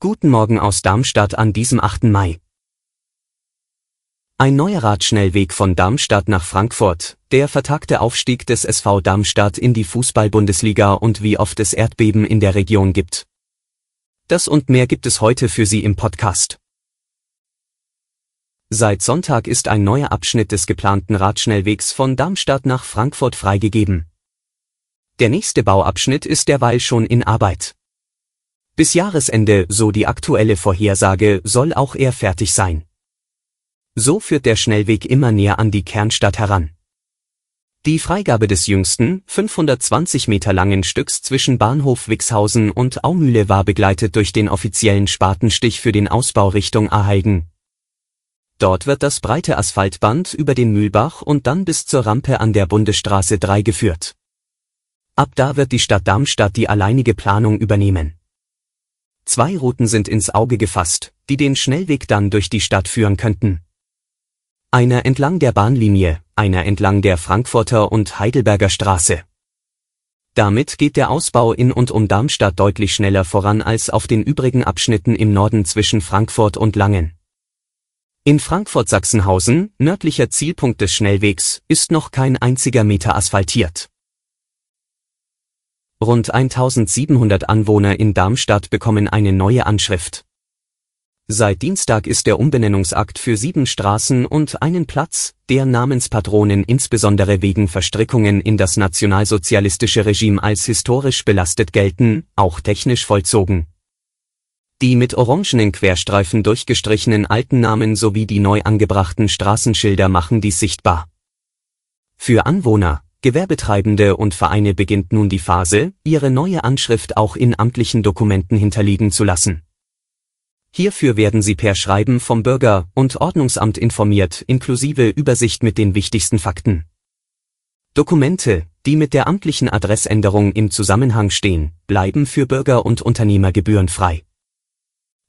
Guten Morgen aus Darmstadt an diesem 8. Mai. Ein neuer Radschnellweg von Darmstadt nach Frankfurt, der vertagte Aufstieg des SV Darmstadt in die Fußball-Bundesliga und wie oft es Erdbeben in der Region gibt. Das und mehr gibt es heute für Sie im Podcast. Seit Sonntag ist ein neuer Abschnitt des geplanten Radschnellwegs von Darmstadt nach Frankfurt freigegeben. Der nächste Bauabschnitt ist derweil schon in Arbeit. Bis Jahresende, so die aktuelle Vorhersage, soll auch er fertig sein. So führt der Schnellweg immer näher an die Kernstadt heran. Die Freigabe des jüngsten, 520 Meter langen Stücks zwischen Bahnhof Wixhausen und Aumühle war begleitet durch den offiziellen Spatenstich für den Ausbau Richtung Aheigen. Dort wird das breite Asphaltband über den Mühlbach und dann bis zur Rampe an der Bundesstraße 3 geführt. Ab da wird die Stadt Darmstadt die alleinige Planung übernehmen. Zwei Routen sind ins Auge gefasst, die den Schnellweg dann durch die Stadt führen könnten. Einer entlang der Bahnlinie, einer entlang der Frankfurter und Heidelberger Straße. Damit geht der Ausbau in und um Darmstadt deutlich schneller voran als auf den übrigen Abschnitten im Norden zwischen Frankfurt und Langen. In Frankfurt-Sachsenhausen, nördlicher Zielpunkt des Schnellwegs, ist noch kein einziger Meter asphaltiert. Rund 1700 Anwohner in Darmstadt bekommen eine neue Anschrift. Seit Dienstag ist der Umbenennungsakt für sieben Straßen und einen Platz, der Namenspatronen insbesondere wegen Verstrickungen in das nationalsozialistische Regime als historisch belastet gelten, auch technisch vollzogen. Die mit orangenen Querstreifen durchgestrichenen alten Namen sowie die neu angebrachten Straßenschilder machen dies sichtbar. Für Anwohner, Gewerbetreibende und Vereine beginnt nun die Phase, ihre neue Anschrift auch in amtlichen Dokumenten hinterlegen zu lassen. Hierfür werden sie per Schreiben vom Bürger- und Ordnungsamt informiert, inklusive Übersicht mit den wichtigsten Fakten. Dokumente, die mit der amtlichen Adressänderung im Zusammenhang stehen, bleiben für Bürger und Unternehmer gebührenfrei.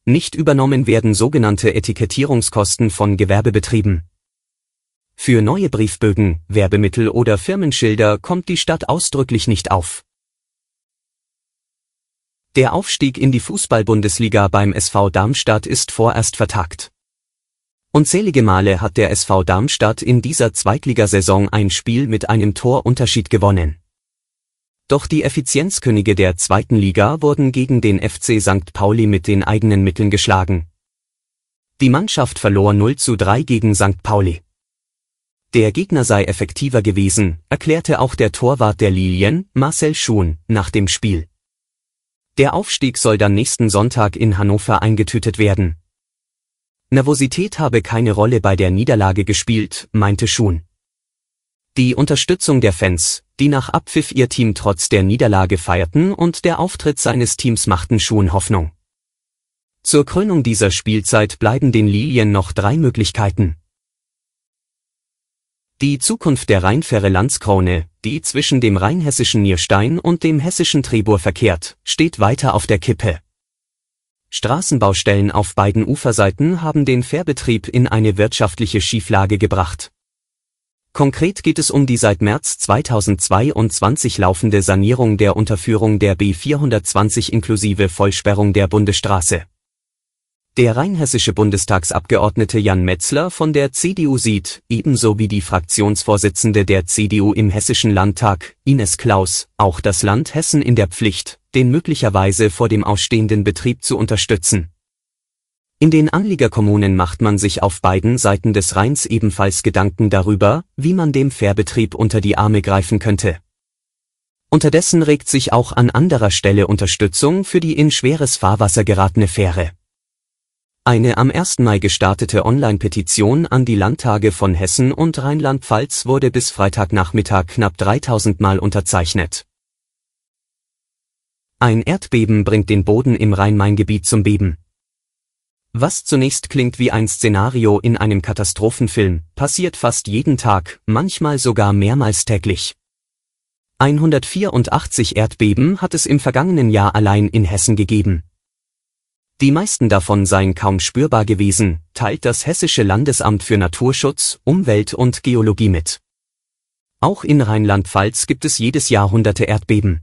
Nicht übernommen werden sogenannte Etikettierungskosten von Gewerbebetrieben. Für neue Briefbögen, Werbemittel oder Firmenschilder kommt die Stadt ausdrücklich nicht auf. Der Aufstieg in die Fußball-Bundesliga beim SV Darmstadt ist vorerst vertagt. Unzählige Male hat der SV Darmstadt in dieser Zweitligasaison ein Spiel mit einem Torunterschied gewonnen. Doch die Effizienzkönige der zweiten Liga wurden gegen den FC St. Pauli mit den eigenen Mitteln geschlagen. Die Mannschaft verlor 0 zu 3 gegen St. Pauli. Der Gegner sei effektiver gewesen, erklärte auch der Torwart der Lilien, Marcel Schuhn, nach dem Spiel. Der Aufstieg soll dann nächsten Sonntag in Hannover eingetütet werden. Nervosität habe keine Rolle bei der Niederlage gespielt, meinte Schuhn. Die Unterstützung der Fans, die nach Abpfiff ihr Team trotz der Niederlage feierten und der Auftritt seines Teams machten Schuhn Hoffnung. Zur Krönung dieser Spielzeit bleiben den Lilien noch drei Möglichkeiten. Die Zukunft der Rheinfähre Landskrone, die zwischen dem rheinhessischen Nierstein und dem hessischen Trebur verkehrt, steht weiter auf der Kippe. Straßenbaustellen auf beiden Uferseiten haben den Fährbetrieb in eine wirtschaftliche Schieflage gebracht. Konkret geht es um die seit März 2022 laufende Sanierung der Unterführung der B420 inklusive Vollsperrung der Bundesstraße. Der rheinhessische Bundestagsabgeordnete Jan Metzler von der CDU sieht, ebenso wie die Fraktionsvorsitzende der CDU im Hessischen Landtag, Ines Klaus, auch das Land Hessen in der Pflicht, den möglicherweise vor dem ausstehenden Betrieb zu unterstützen. In den Anliegerkommunen macht man sich auf beiden Seiten des Rheins ebenfalls Gedanken darüber, wie man dem Fährbetrieb unter die Arme greifen könnte. Unterdessen regt sich auch an anderer Stelle Unterstützung für die in schweres Fahrwasser geratene Fähre. Eine am 1. Mai gestartete Online-Petition an die Landtage von Hessen und Rheinland-Pfalz wurde bis Freitagnachmittag knapp 3000 Mal unterzeichnet. Ein Erdbeben bringt den Boden im Rhein-Main-Gebiet zum Beben. Was zunächst klingt wie ein Szenario in einem Katastrophenfilm, passiert fast jeden Tag, manchmal sogar mehrmals täglich. 184 Erdbeben hat es im vergangenen Jahr allein in Hessen gegeben. Die meisten davon seien kaum spürbar gewesen, teilt das Hessische Landesamt für Naturschutz, Umwelt und Geologie mit. Auch in Rheinland-Pfalz gibt es jedes Jahr hunderte Erdbeben.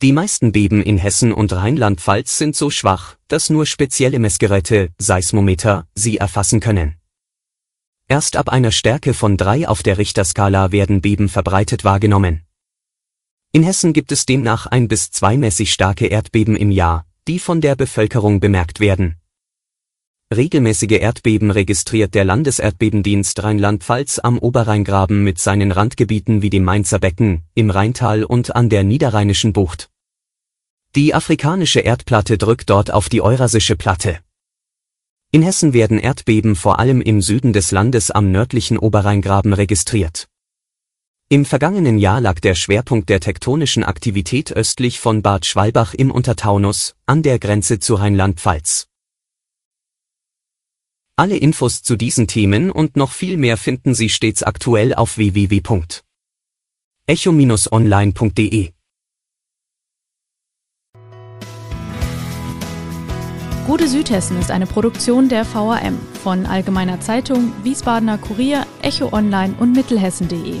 Die meisten Beben in Hessen und Rheinland-Pfalz sind so schwach, dass nur spezielle Messgeräte, Seismometer, sie erfassen können. Erst ab einer Stärke von drei auf der Richterskala werden Beben verbreitet wahrgenommen. In Hessen gibt es demnach ein bis zweimäßig starke Erdbeben im Jahr, die von der Bevölkerung bemerkt werden. Regelmäßige Erdbeben registriert der Landeserdbebendienst Rheinland-Pfalz am Oberrheingraben mit seinen Randgebieten wie dem Mainzer Becken, im Rheintal und an der Niederrheinischen Bucht. Die afrikanische Erdplatte drückt dort auf die Eurasische Platte. In Hessen werden Erdbeben vor allem im Süden des Landes am nördlichen Oberrheingraben registriert. Im vergangenen Jahr lag der Schwerpunkt der tektonischen Aktivität östlich von Bad Schwalbach im Untertaunus, an der Grenze zu Rheinland-Pfalz. Alle Infos zu diesen Themen und noch viel mehr finden Sie stets aktuell auf www.echo-online.de. Gute Südhessen ist eine Produktion der VAM von Allgemeiner Zeitung, Wiesbadener Kurier, Echo Online und Mittelhessen.de.